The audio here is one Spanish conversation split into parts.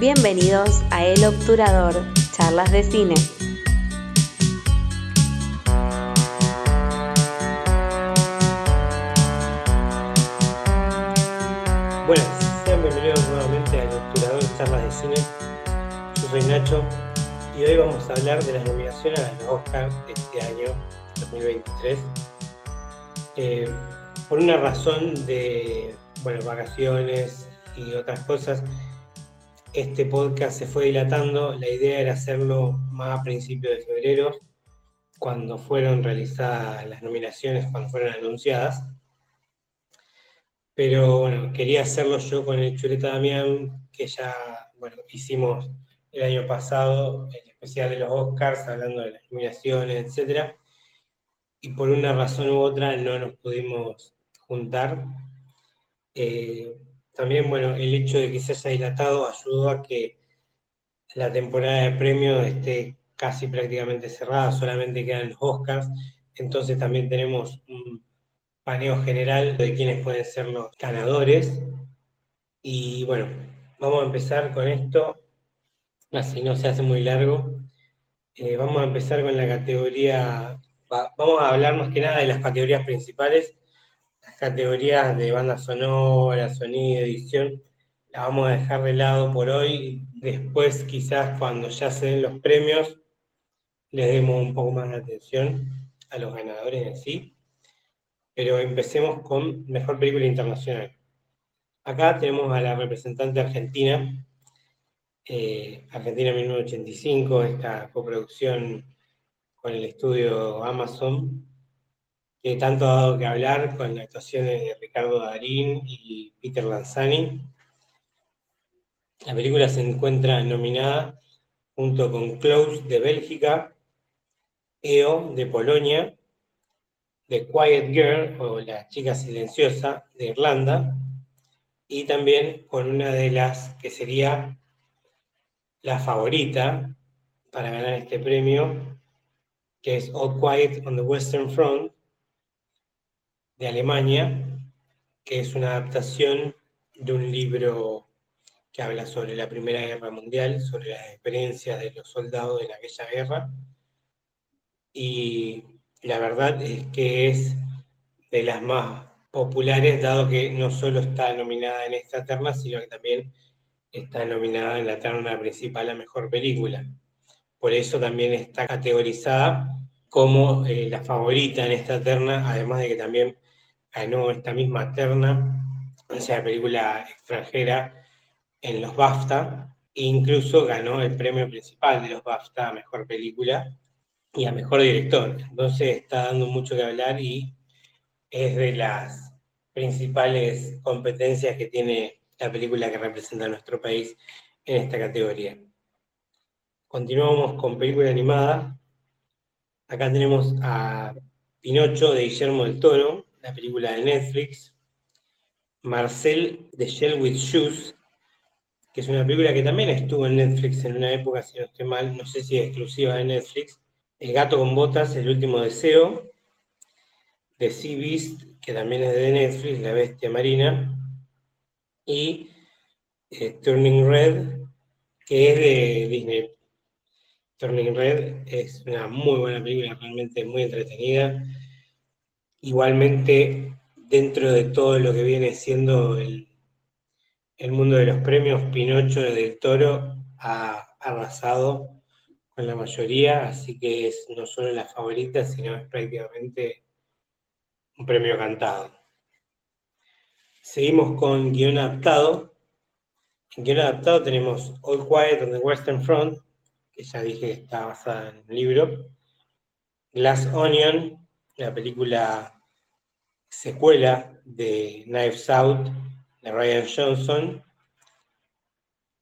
Bienvenidos a El Obturador, charlas de cine. Bueno, sean bienvenidos nuevamente a El Obturador, charlas de cine. Yo soy Nacho y hoy vamos a hablar de las nominaciones a los Oscars de este año 2023. Eh, por una razón de bueno, vacaciones y otras cosas, este podcast se fue dilatando. La idea era hacerlo más a principios de febrero, cuando fueron realizadas las nominaciones, cuando fueron anunciadas. Pero bueno, quería hacerlo yo con el Chuleta Damián, que ya bueno, hicimos el año pasado, el especial de los Oscars, hablando de las nominaciones, etc. Y por una razón u otra no nos pudimos juntar. Eh, también, bueno, el hecho de que se haya dilatado ayudó a que la temporada de premios esté casi prácticamente cerrada, solamente quedan los Oscars, entonces también tenemos un paneo general de quiénes pueden ser los ganadores. Y bueno, vamos a empezar con esto, así no se hace muy largo. Eh, vamos a empezar con la categoría, vamos a hablar más que nada de las categorías principales categorías de banda sonora, sonido, edición, la vamos a dejar de lado por hoy. Después, quizás cuando ya se den los premios, les demos un poco más de atención a los ganadores en sí. Pero empecemos con Mejor Película Internacional. Acá tenemos a la representante argentina, eh, Argentina 1985, esta coproducción con el estudio Amazon, que tanto ha dado que hablar con la actuación de Ricardo Darín y Peter Lanzani. La película se encuentra nominada junto con Close de Bélgica, EO de Polonia, The Quiet Girl o La chica silenciosa de Irlanda y también con una de las que sería la favorita para ganar este premio, que es All Quiet on the Western Front de Alemania, que es una adaptación de un libro que habla sobre la Primera Guerra Mundial, sobre las experiencias de los soldados en aquella guerra. Y la verdad es que es de las más populares, dado que no solo está nominada en esta terna, sino que también está nominada en la terna principal a Mejor Película. Por eso también está categorizada como eh, la favorita en esta terna, además de que también ganó esta misma terna, o sea, película extranjera en los BAFTA, e incluso ganó el premio principal de los BAFTA a Mejor Película y a Mejor Director. Entonces está dando mucho que hablar y es de las principales competencias que tiene la película que representa a nuestro país en esta categoría. Continuamos con película animada. Acá tenemos a Pinocho de Guillermo del Toro, la película de Netflix, Marcel de Shell with Shoes, que es una película que también estuvo en Netflix en una época, si no estoy mal, no sé si es exclusiva de Netflix, El gato con botas, El último deseo, The Sea Beast, que también es de Netflix, La bestia marina, y eh, Turning Red, que es de Disney. Turning Red es una muy buena película, realmente muy entretenida igualmente dentro de todo lo que viene siendo el, el mundo de los premios, Pinocho del Toro ha arrasado con la mayoría, así que es no solo la favorita, sino es prácticamente un premio cantado. Seguimos con guion adaptado. En guion adaptado tenemos All Quiet on the Western Front, que ya dije que está basada en un libro. Glass Onion, la película secuela de Knives Out de Ryan Johnson,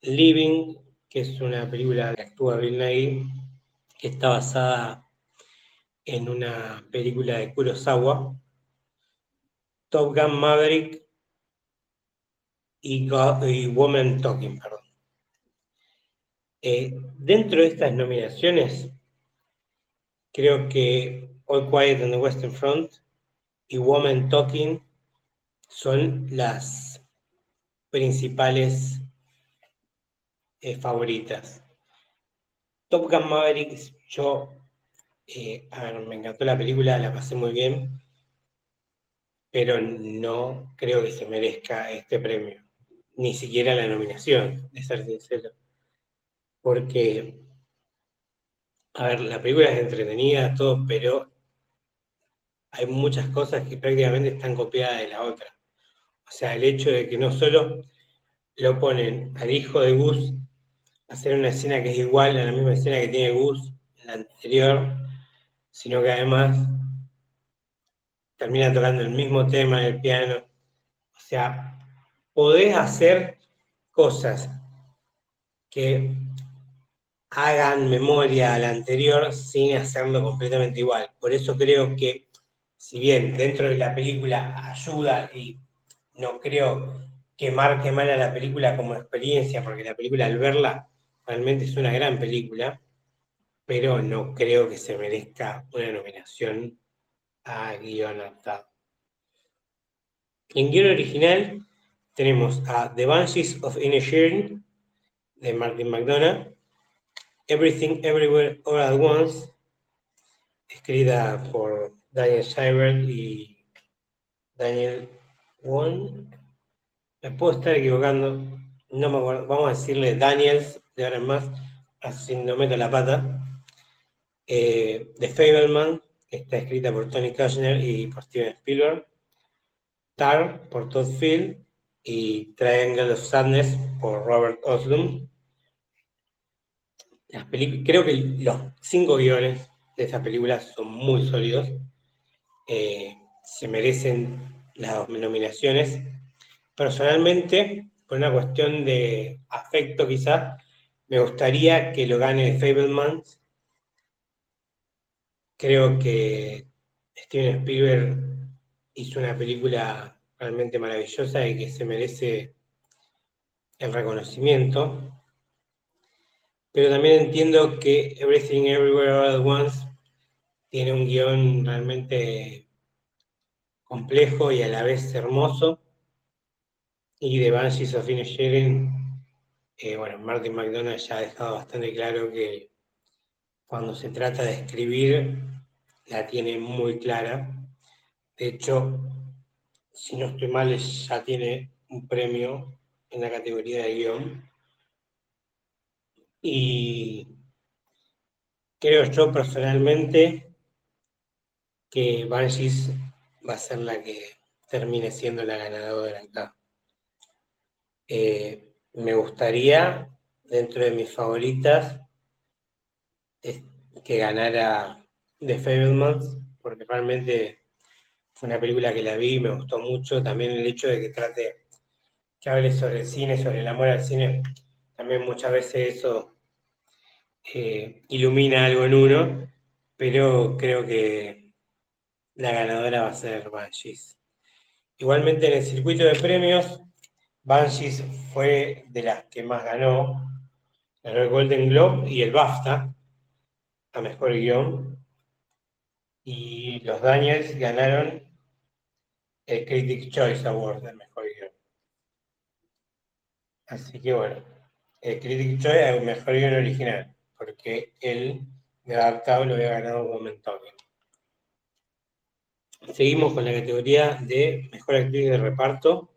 Living, que es una película que actúa Bill Nighy, que está basada en una película de Kurosawa, Top Gun Maverick y, Woman Talking, perdón. Eh, dentro de estas nominaciones, creo que All Quiet on the Western Front y Woman Talking son las principales eh, favoritas. Top Gun Maverick, yo, eh, a ver, me encantó la película, la pasé muy bien, pero no creo que se merezca este premio, ni siquiera la nominación, de ser sincero. Porque, a ver, la película es entretenida, todo, pero hay muchas cosas que prácticamente están copiadas de la otra. O sea, el hecho de que no solo lo ponen al hijo de Gus a hacer una escena que es igual a la misma escena que tiene Gus en la anterior, sino que además termina tocando el mismo tema en el piano. O sea, podés hacer cosas que hagan memoria a la anterior sin hacerlo completamente igual. Por eso creo que si bien dentro de la película ayuda y no creo que marque mal a la película como experiencia, porque la película al verla realmente es una gran película, pero no creo que se merezca una nominación a guion adaptado. En guion original tenemos a The Banshees of Inisherin de Martin McDonough, Everything Everywhere All at Once, escrita por Daniel Schreiber y Daniel Won. Me puedo estar equivocando, no me acuerdo. Vamos a decirle Daniels de ahora en más, así no meto la pata. Eh, The Fableman, que está escrita por Tony Kushner y por Steven Spielberg. Tar por Todd Field y Triangle of Sadness por Robert Oslum. creo que los cinco guiones de esta película son muy sólidos. Eh, se merecen las nominaciones. Personalmente, por una cuestión de afecto quizás, me gustaría que lo gane Fableman. Creo que Steven Spielberg hizo una película realmente maravillosa y que se merece el reconocimiento. Pero también entiendo que Everything Everywhere All at Once tiene un guion realmente complejo y a la vez hermoso. Y de Banshees of Inisherin, eh, bueno, Martin McDonald ya ha dejado bastante claro que cuando se trata de escribir, la tiene muy clara. De hecho, si no estoy mal, ya tiene un premio en la categoría de guion. Y creo yo personalmente que Banshees va a ser la que termine siendo la ganadora acá. Eh, me gustaría, dentro de mis favoritas, que ganara The Fablemans, porque realmente fue una película que la vi y me gustó mucho. También el hecho de que trate, que hable sobre el cine, sobre el amor al cine, también muchas veces eso eh, ilumina algo en uno, pero creo que la ganadora va a ser Banshees. Igualmente en el circuito de premios, Banshees fue de las que más ganó. Ganó el Golden Globe y el BAFTA a mejor guion. Y los Daniels ganaron el Critics Choice Award de mejor guion. Así que bueno, el Critics Choice el mejor guion original, porque él de adaptado lo había ganado un momento. Seguimos con la categoría de Mejor Actriz de Reparto.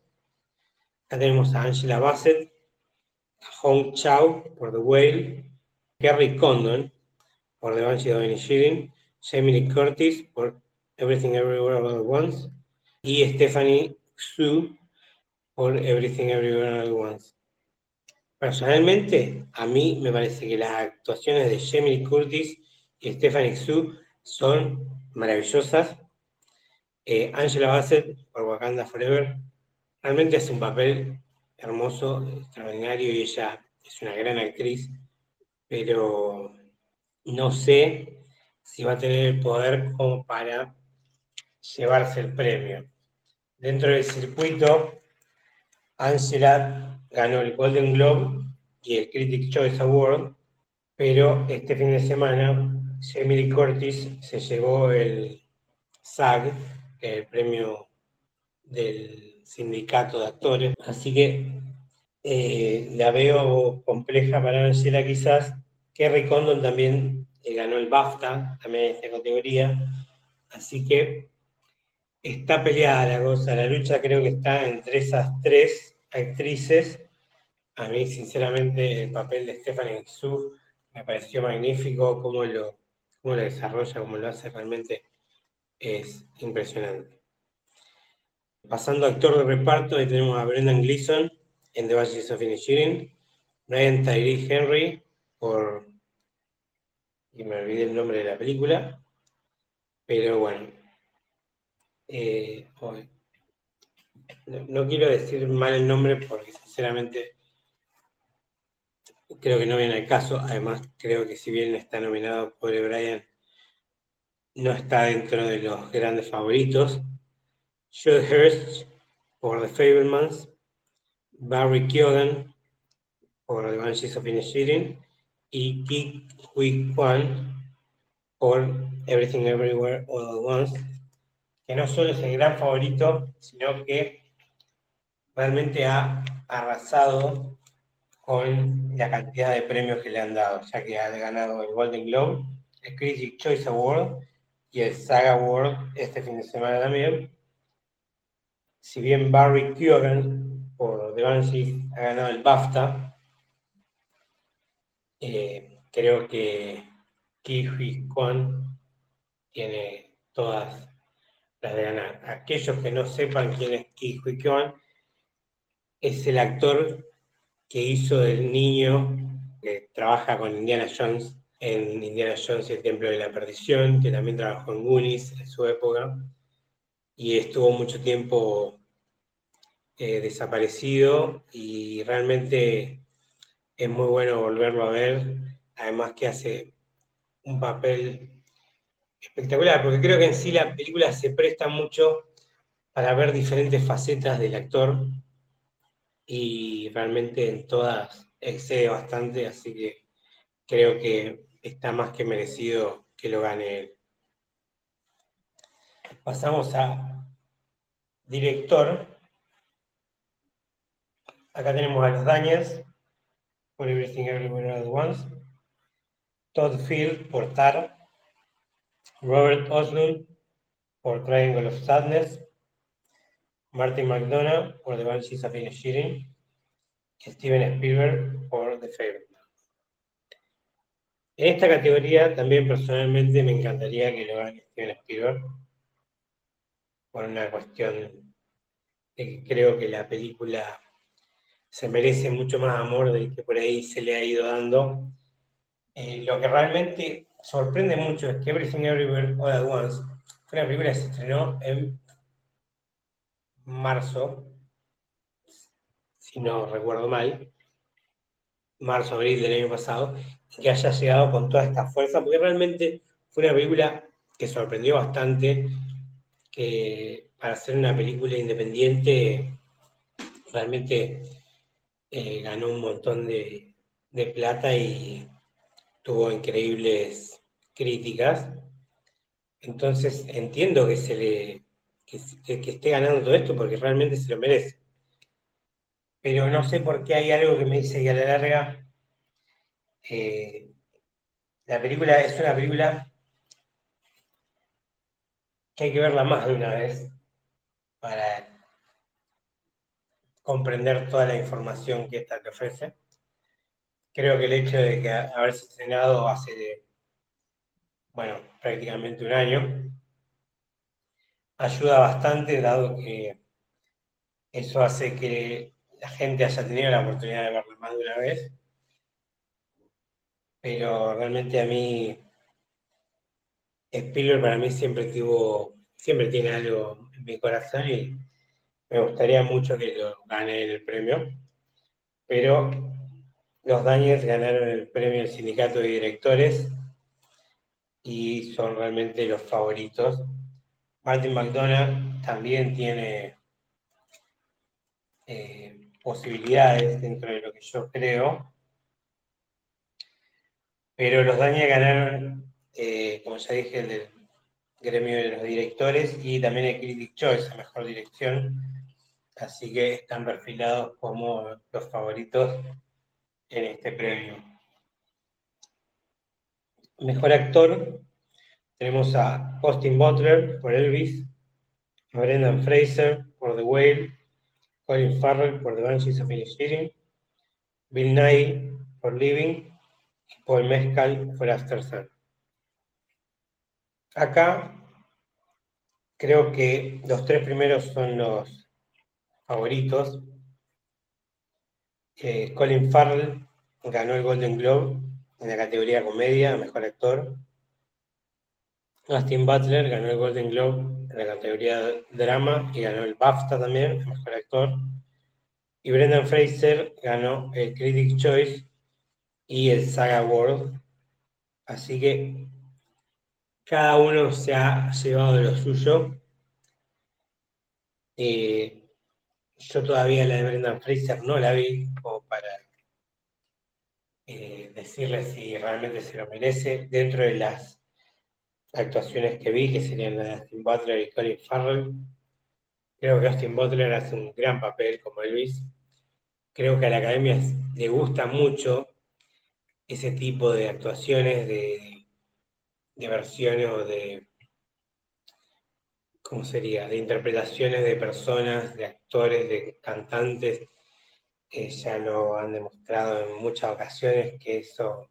Acá tenemos a Angela Bassett, a Hong Chao por The Whale, Kerry Condon por The Banshee of Inisherin, Jamie Curtis por Everything Everywhere All at Once y Stephanie Xu por Everything Everywhere All at Once. Personalmente, a mí me parece que las actuaciones de Jamie Curtis y Stephanie Xu son maravillosas eh, Angela Bassett por Wakanda Forever realmente hace un papel hermoso, extraordinario y ella es una gran actriz, pero no sé si va a tener el poder como para llevarse el premio. Dentro del circuito, Angela ganó el Golden Globe y el Critics Choice Award, pero este fin de semana Jamie Curtis se llevó el SAG el premio del sindicato de actores. Así que eh, la veo compleja para Angela quizás. Kerry Condon también eh, ganó el BAFTA, también en esta categoría. Así que está peleada la cosa. La lucha creo que está entre esas tres actrices. A mí, sinceramente, el papel de Stephanie Su me pareció magnífico, cómo lo, cómo lo desarrolla, cómo lo hace realmente es impresionante. Pasando a actor de reparto, ahí tenemos a Brendan Gleeson en The Banshees of Inisherin, Brian Tyree Henry por... y me olvidé el nombre de la película, pero bueno, eh, no, quiero decir mal el nombre porque sinceramente creo que no viene al caso. Además, creo que si bien está nominado por Brian, no está dentro de los grandes favoritos. Jude Hurst por The Fablemans, Barry Keoghan por The Banshees of Inisherin y Ki Hui Kwan por Everything Everywhere All at Once, que no solo es el gran favorito, sino que realmente ha arrasado con la cantidad de premios que le han dado, ya que ha ganado el Golden Globe, el Critics Choice Award y el Saga Award este fin de semana también. Si bien Barry Keoghan por The Banshee ha ganado el BAFTA, eh, creo que Ki Hui Kwan tiene todas las de ganar. Aquellos que no sepan quién es Ki Hui Kwan, es el actor que hizo el niño que trabaja con Indiana Jones en Indiana Jones y el Templo de la Perdición, que también trabajó en Goonies en su época, y estuvo mucho tiempo eh, desaparecido y realmente es muy bueno volverlo a ver, además que hace un papel espectacular, porque creo que en sí la película se presta mucho para ver diferentes facetas del actor y realmente en todas excede bastante, así que creo que está más que merecido que lo gane él. Pasamos a director. Acá tenemos a los Daniels por Everything Everywhere at Once. Todd Field por Tar. Robert Oslund por Triangle of Sadness. Martin McDonough por The Banshees of Inisherin. Steven Spielberg por The Favorite. En esta categoría también personalmente me encantaría que lo gane Steven Spielberg por una cuestión de que creo que la película se merece mucho más amor del que por ahí se le ha ido dando. Eh, lo que realmente sorprende mucho es que Everything Everywhere All at Once fue una película que se estrenó en marzo, si no recuerdo mal, marzo, abril del año pasado, que haya llegado con toda esta fuerza, porque realmente fue una película que sorprendió bastante, que para ser una película independiente realmente eh, ganó un montón de, plata y tuvo increíbles críticas. Entonces entiendo que se le que, que, esté ganando todo esto porque realmente se lo merece. Pero no sé por qué hay algo que me dice que a la larga eh, la película es una película que hay que verla más de una vez para comprender toda la información que esta te ofrece. Creo que el hecho de que haberse estrenado hace, bueno, prácticamente un año, ayuda bastante, dado que eso hace que la gente haya tenido la oportunidad de verla más de una vez pero realmente a mí Spielberg para mí siempre tuvo, siempre tiene algo en mi corazón y me gustaría mucho que lo gane el premio, pero los Daniels ganaron el premio del sindicato de directores y son realmente los favoritos. Martin McDonagh también tiene eh, posibilidades dentro de lo que yo creo, pero los Daniel ganaron, eh, como ya dije, el del gremio de los directores y también el Critic Choice, la mejor dirección. así que están perfilados como los favoritos en este premio. Mejor actor, tenemos a Austin Butler por Elvis, a Brendan Fraser por The Whale, Colin Farrell por The Banshees of Inisherin, Bill Nye por Living por After Sun. Acá creo que los tres primeros son los favoritos. Eh, Colin Farrell ganó el Golden Globe en la categoría comedia, mejor actor. Austin Butler ganó el Golden Globe en la categoría drama y ganó el BAFTA también, mejor actor. Y Brendan Fraser ganó el Critic Choice y el Saga World. Así que cada uno se ha llevado lo suyo. Eh, yo todavía la de Brendan Fraser no la vi como para eh, decirle si realmente se lo merece. Dentro de las actuaciones que vi, que serían la de Austin Butler y Colin Farrell, creo que Austin Butler hace un gran papel como Elvis. Creo que a la academia le gusta mucho ese tipo de actuaciones, de, versiones o de, ¿cómo sería?, de interpretaciones de personas, de actores, de cantantes ya lo han demostrado en muchas ocasiones que eso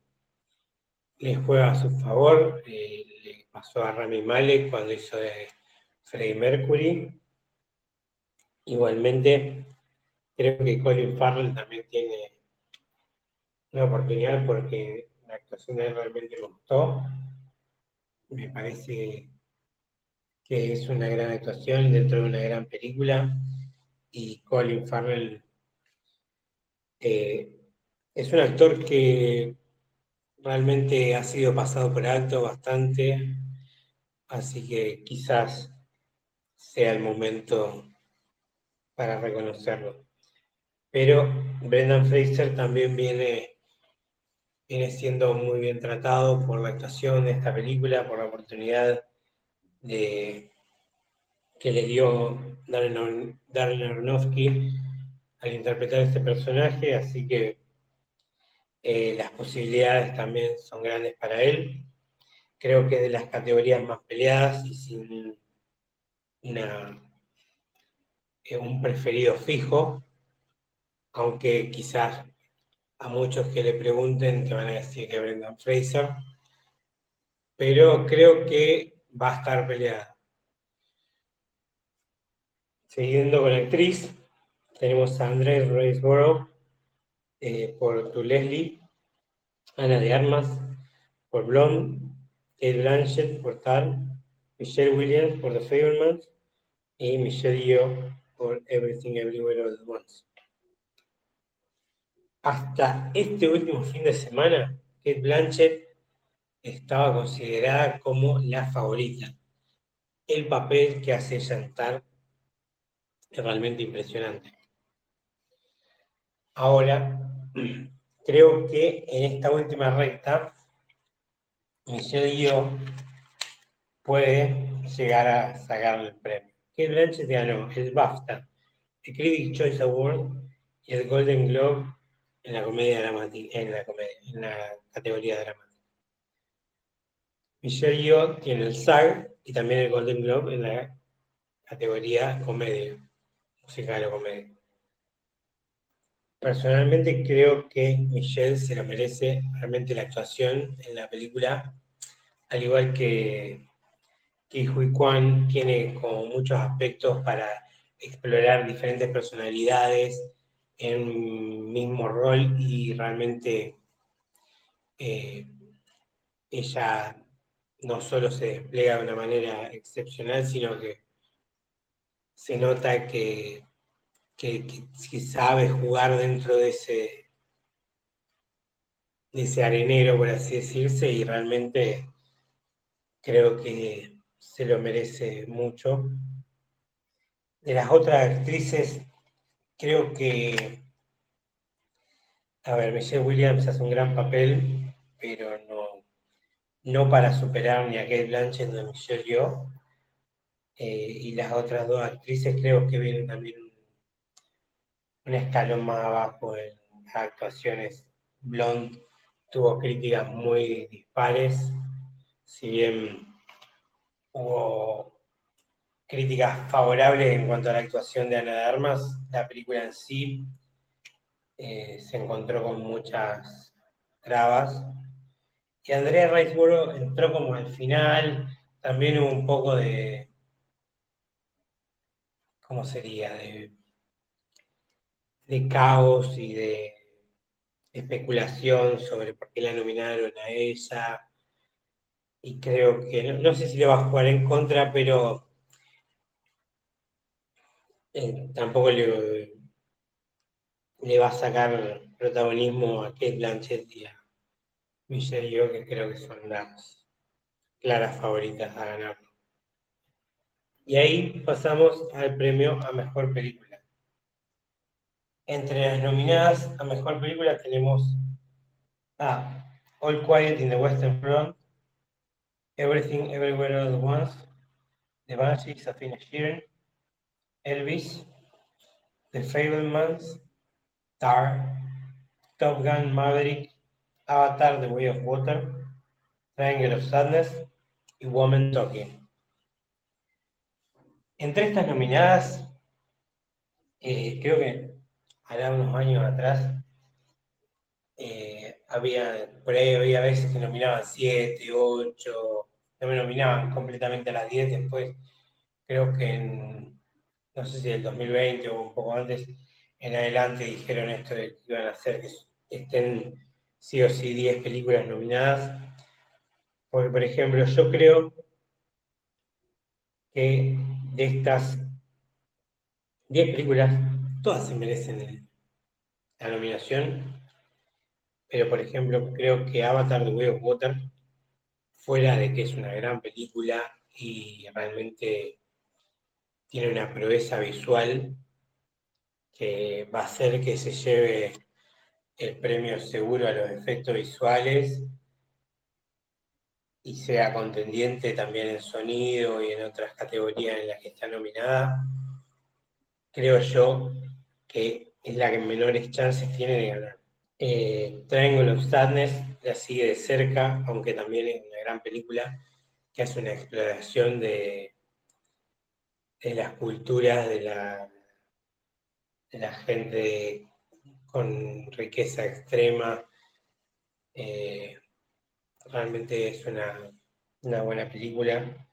les juega a su favor. Eh, le pasó a Rami Malek cuando hizo de Freddie Mercury. Igualmente, creo que Colin Farrell también tiene oportunidad porque la actuación de él realmente me gustó. Me parece que es una gran actuación dentro de una gran película y Colin Farrell eh, es un actor que realmente ha sido pasado por alto bastante, así que quizás sea el momento para reconocerlo. Pero Brendan Fraser también viene, viene siendo muy bien tratado por la actuación de esta película, por la oportunidad de, que le dio Darren, Darren Aronofsky al interpretar este personaje, así que eh, las posibilidades también son grandes para él. Creo que es de las categorías más peleadas y sin eh, un preferido fijo, aunque quizás a muchos que le pregunten te van a decir que Brendan Fraser, pero creo que va a estar peleada. Siguiendo con actriz, tenemos a Andrés eh, por Tu Leslie, Ana de Armas por Blonde, Kate Blanchett por Tal, Michelle Williams por The Fablemans y Michelle Yeoh por Everything Everywhere All at Once. Hasta este último fin de semana, Kate Blanchett estaba considerada como la favorita. El papel que hace Chantal es realmente impresionante. Ahora, creo que en esta última recta, Michelle Dio puede llegar a sacar el premio. Kate Blanchett ganó el BAFTA, el Critics Choice Award y el Golden Globe en la comedia dramática, en la, en la categoría dramática. Michelle Yeoh tiene el SAG y también el Golden Globe en la categoría comedia, musical o comedia. Personalmente creo que Michelle se lo merece realmente la actuación en la película, al igual que, que Hui Kwan tiene como muchos aspectos para explorar diferentes personalidades en mismo rol y realmente eh, ella no solo se despliega de una manera excepcional, sino que se nota que que, sabe jugar dentro de ese, de ese arenero, por así decirse, y realmente creo que se lo merece mucho. De las otras actrices, creo que, a ver, Michelle Williams hace un gran papel, pero no, no para superar ni a Kate Blanchett ni a Michelle Yeoh. Eh, y las otras dos actrices creo que vienen también un escalón más abajo en actuaciones. Blonde tuvo críticas muy dispares, si bien hubo críticas favorables en cuanto a la actuación de Ana de Armas, la película en sí eh, se encontró con muchas trabas. Y Andrea Riseborough entró como al final, también hubo un poco de, ¿cómo sería? De, de caos y de especulación sobre por qué la nominaron a ella. Y creo que, no, sé si le va a jugar en contra, pero eh, tampoco le, le va a sacar protagonismo a Kate Blanchett y a Michelle Yeoh, que creo que son las claras favoritas a ganar. Y ahí pasamos al premio a Mejor Película. Entre las nominadas a Mejor Película tenemos a All Quiet in the Western Front, Everything Everywhere All at Once, The Banshees of Inisherin, Elvis, The Fablemans, Tar, Top Gun Maverick, Avatar The Way of Water, Triangle of Sadness y Woman Talking. Entre estas nominadas, eh, creo que hará unos años atrás, eh, había, por ahí había veces que nominaban 7, 8, no me nominaban completamente a las 10, después creo que en, no sé si el 2020 o un poco antes, en adelante dijeron esto de que iban a hacer que estén sí o sí 10 películas nominadas. Porque, por ejemplo, yo creo que de estas 10 películas, todas se merecen la nominación. Pero, por ejemplo, creo que Avatar The Way of Water, fuera de que es una gran película y realmente tiene una proeza visual, que va a hacer que se lleve el premio seguro a los efectos visuales y sea contendiente también en sonido y en otras categorías en las que está nominada, creo yo que es la que menores chances tiene de ganar. Eh, Triangle of Sadness la sigue de cerca, aunque también es una gran película que hace una exploración de, de las culturas de la de la gente con riqueza extrema. Eh, realmente es una, buena película,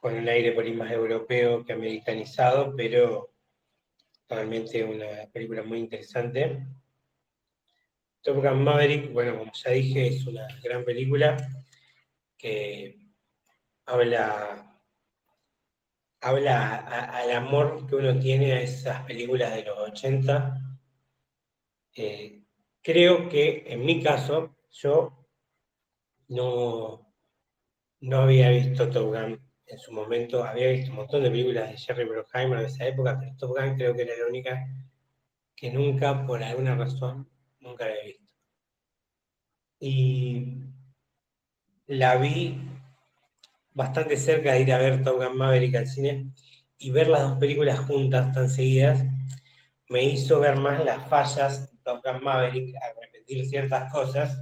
con un aire por ahí más europeo que americanizado, pero realmente una película muy interesante. Top Gun Maverick, bueno, como ya dije, es una gran película que habla habla al amor que uno tiene a esas películas de los 80. Eh, creo que en mi caso, yo no, no había visto Top Gun en su momento, había visto un montón de películas de Jerry Bruckheimer de esa época, pero Top Gun creo que era la única que nunca, por alguna razón, nunca la había visto. Y la vi bastante cerca de ir a ver Top Gun Maverick al cine y ver las dos películas juntas tan seguidas me hizo ver más las fallas de Top Gun Maverick a repetir ciertas cosas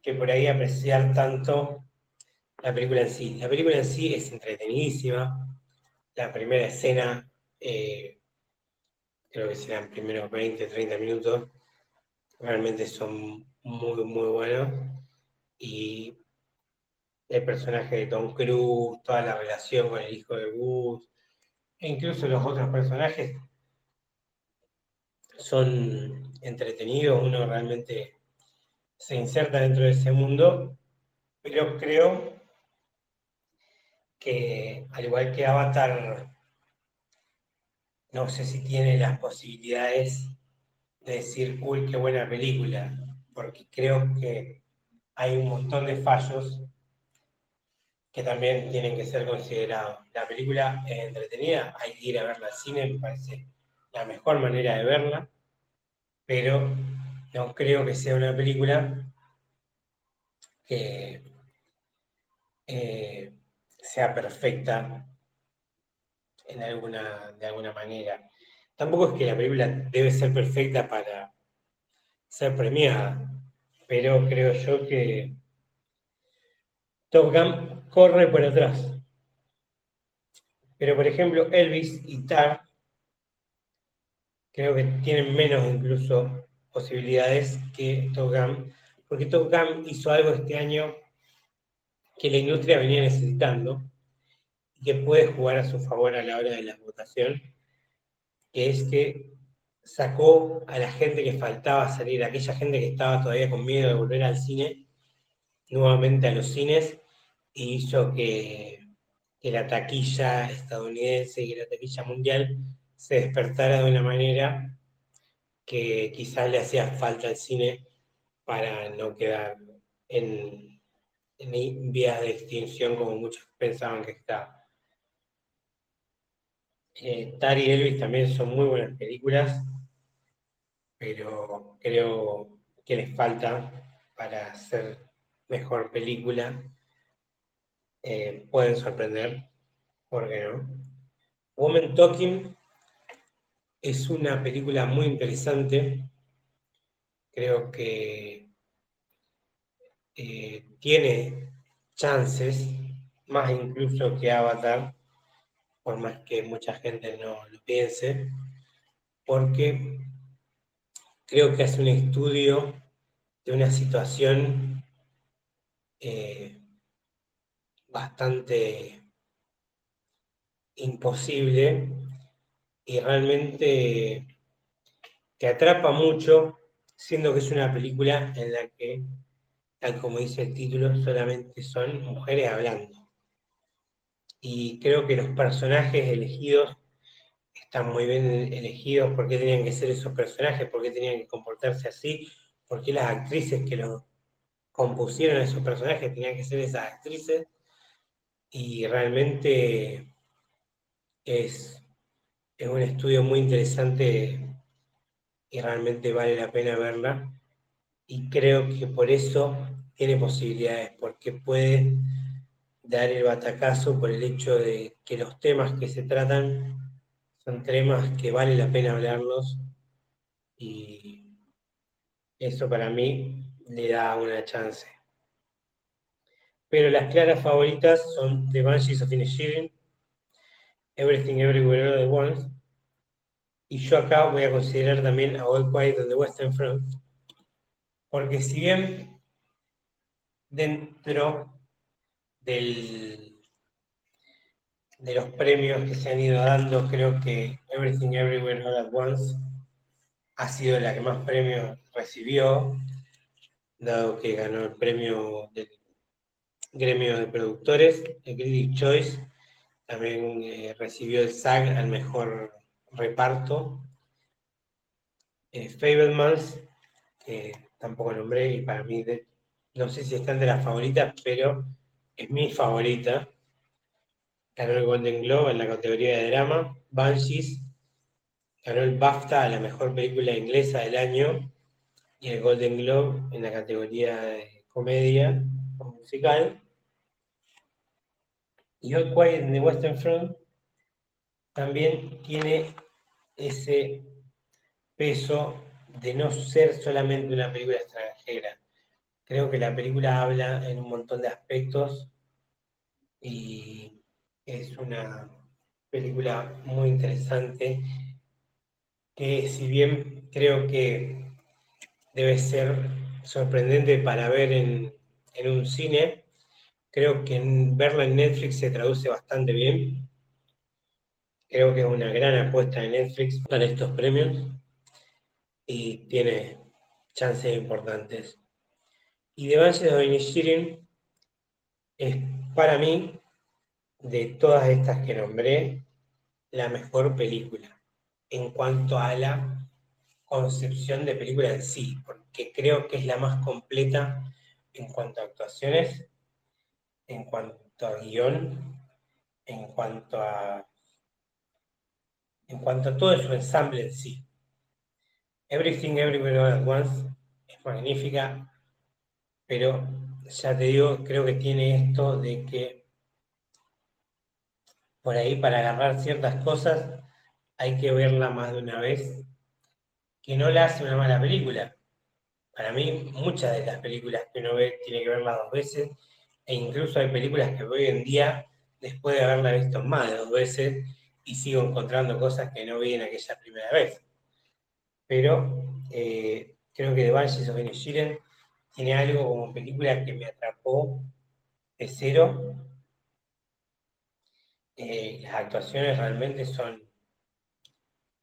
que por ahí apreciar tanto la película en sí. La película en sí es entretenidísima. La primera escena, eh, creo que serán primeros 20, 30 minutos, realmente son muy, muy buenos. Y el personaje de Tom Cruise, toda la relación con el hijo de Gus, e incluso los otros personajes son entretenidos, uno realmente se inserta dentro de ese mundo, pero creo que al igual que Avatar, no sé si tiene las posibilidades de decir, uy, qué buena película, porque creo que hay un montón de fallos que también tienen que ser considerados. La película es entretenida, hay que ir a verla al cine, me parece la mejor manera de verla, pero no creo que sea una película que eh, sea perfecta en alguna, de alguna manera. tampoco es que la película debe ser perfecta para ser premiada, pero creo yo que Top Gun corre por atrás. Pero por ejemplo, Elvis y Tar creo que tienen menos incluso posibilidades que Top Gun, porque Top Gun hizo algo este año que la industria venía necesitando y que puede jugar a su favor a la hora de la votación, que es que sacó a la gente que faltaba salir, aquella gente que estaba todavía con miedo de volver al cine, nuevamente a los cines, y hizo que, la taquilla estadounidense y la taquilla mundial se despertara de una manera que quizás le hacía falta al cine para no quedar en, en vías de extinción como muchos pensaban que estaba. Eh, Tari y Elvis también son muy buenas películas, pero creo que les falta para hacer mejor película. Eh, pueden sorprender, ¿por qué no? Woman Talking es una película muy interesante. Creo que eh, tiene chances, más incluso que Avatar, por más que mucha gente no lo piense, porque creo que hace un estudio de una situación eh, bastante imposible y realmente te atrapa mucho, siendo que es una película en la que, tal como dice el título, solamente son mujeres hablando. Y creo que los personajes elegidos están muy bien elegidos, por qué tenían que ser esos personajes, por qué tenían que comportarse así, por qué las actrices que lo compusieron a esos personajes tenían que ser esas actrices. Y realmente es, es un estudio muy interesante y realmente vale la pena verla. Y creo que por eso tiene posibilidades, porque puede dar el batacazo por el hecho de que los temas que se tratan son temas que vale la pena hablarlos y eso para mí le da una chance. Pero las claras favoritas son The Banshees of Inisherin, Everything Everywhere All at Once, y yo acá voy a considerar también a All Quiet on Western Front, porque si bien dentro de los premios que se han ido dando, creo que Everything Everywhere All at Once ha sido la que más premios recibió, dado que ganó el premio del gremio de productores, el Critics Choice, también eh, recibió el SAG al mejor reparto. Eh, Fablemans, que tampoco nombré y para mí, no sé si están de las favoritas, pero es mi favorita ganó el Golden Globe en la categoría de drama. Banshees ganó el BAFTA a la mejor película inglesa del año y el Golden Globe en la categoría de comedia o musical. Y All Quiet in the Western Front también tiene ese peso de no ser solamente una película extranjera. Creo que la película habla en un montón de aspectos y es una película muy interesante que si bien creo que debe ser sorprendente para ver en, un cine, creo que verla en Netflix se traduce bastante bien. Creo que es una gran apuesta de Netflix para estos premios y tiene chances importantes. Y The Banshees of Inisherin es para mí de todas estas que nombré, la mejor película en cuanto a la concepción de película en sí, porque creo que es la más completa en cuanto a actuaciones, en cuanto a guion, en cuanto a en cuanto a todo su ensamble en sí. Everything Everywhere All at Once es magnífica, pero ya te digo, creo que tiene esto de que por ahí para agarrar ciertas cosas hay que verla más de una vez, que no la hace una mala película. Para mí, muchas de las películas que uno ve tiene que verlas dos veces, e incluso hay películas que hoy en día, después de haberla visto más de dos veces, y sigo encontrando cosas que no vi en aquella primera vez. Pero eh, creo que The Banshees of Inisherin tiene algo como película que me atrapó de cero. Eh, las actuaciones realmente son,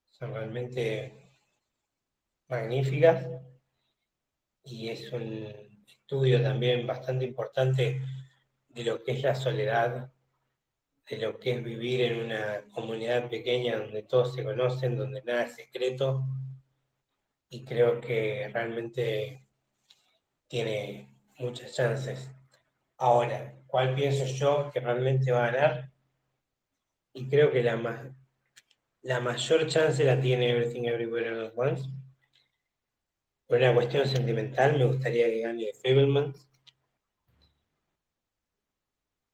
son realmente magníficas y es un estudio también bastante importante de lo que es la soledad, de lo que es vivir en una comunidad pequeña donde todos se conocen, donde nada es secreto y creo que realmente tiene muchas chances. Ahora, ¿cuál pienso yo que realmente va a ganar? Y creo que la, la mayor chance la tiene Everything Everywhere at Once. Por una cuestión sentimental, me gustaría que gane Fableman.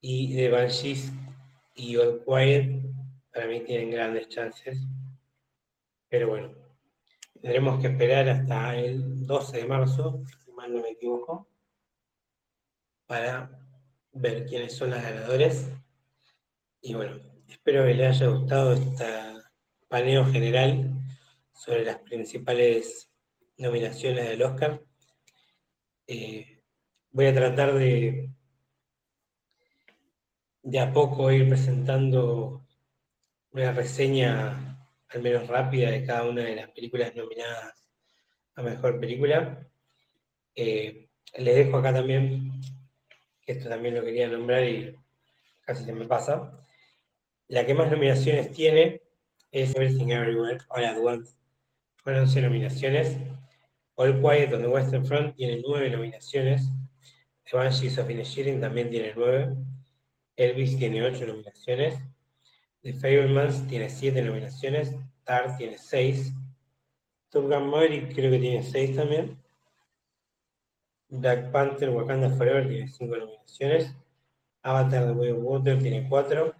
Y The Banshees y All Quiet, para mí tienen grandes chances. Pero bueno, Tendremos que esperar hasta el 12 de marzo, si mal no me equivoco, para ver quiénes son las ganadoras. Y bueno, espero que les haya gustado este paneo general sobre las principales nominaciones del Oscar. Eh, voy a tratar de de a poco ir presentando una reseña al menos rápida, de cada una de las películas nominadas a Mejor Película. Eh, les dejo acá también, que esto también lo quería nombrar y casi se me pasa. La que más nominaciones tiene es Everything Everywhere All at Once. Fueron 11 nominaciones. All Quiet on the Western Front tiene 9 nominaciones. The Banshees of Inisherin también tiene 9. Elvis tiene 8 nominaciones. The Fablemans tiene 7 nominaciones, Tar tiene 6, Top Gun Maverick creo que tiene 6 también, Black Panther Wakanda Forever tiene 5 nominaciones, Avatar The Way of Water tiene 4,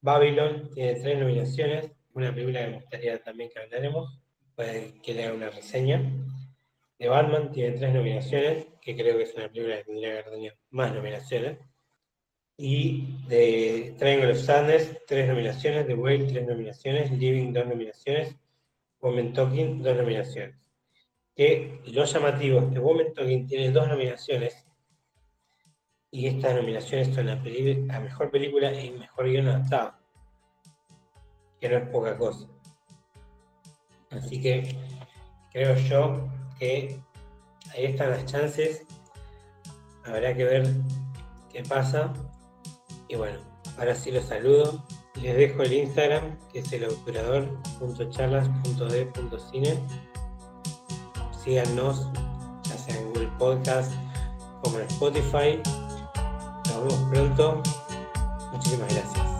Babylon tiene 3 nominaciones, una película que me gustaría también que hablaremos, puede que le haga una reseña. The Batman tiene 3 nominaciones, que creo que es una película que tendría que haber más nominaciones. Y de Triangle of Sadness, tres nominaciones, The Whale, tres nominaciones, Living, dos nominaciones, Woman Talking, dos nominaciones. Que lo llamativo es que Woman Talking tiene dos nominaciones y estas nominaciones son a, a Mejor Película y Mejor Guión Adaptado, que no es poca cosa. Así que creo yo ahí están las chances. Habrá que ver qué pasa. Y bueno, ahora sí los saludo. Les dejo el Instagram, que es el obturador.charlas.d.cine. Síganos, ya sea en Google Podcast como en Spotify. Nos vemos pronto. Muchísimas gracias.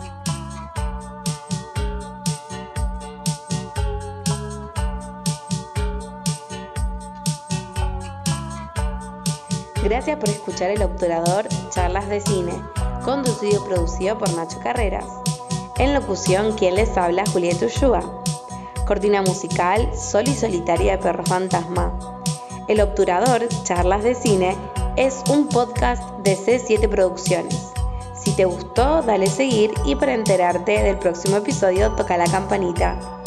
Gracias por escuchar el Obturador Charlas de Cine conducido y producido por Nacho Carreras. En locución, quien les habla, Julieta Ushua. Cortina musical, Sol y Solitaria de Perro Fantasma. El Obturador, Charlas de Cine, es un podcast de C7 Producciones. Si te gustó, dale seguir y para enterarte del próximo episodio toca la campanita.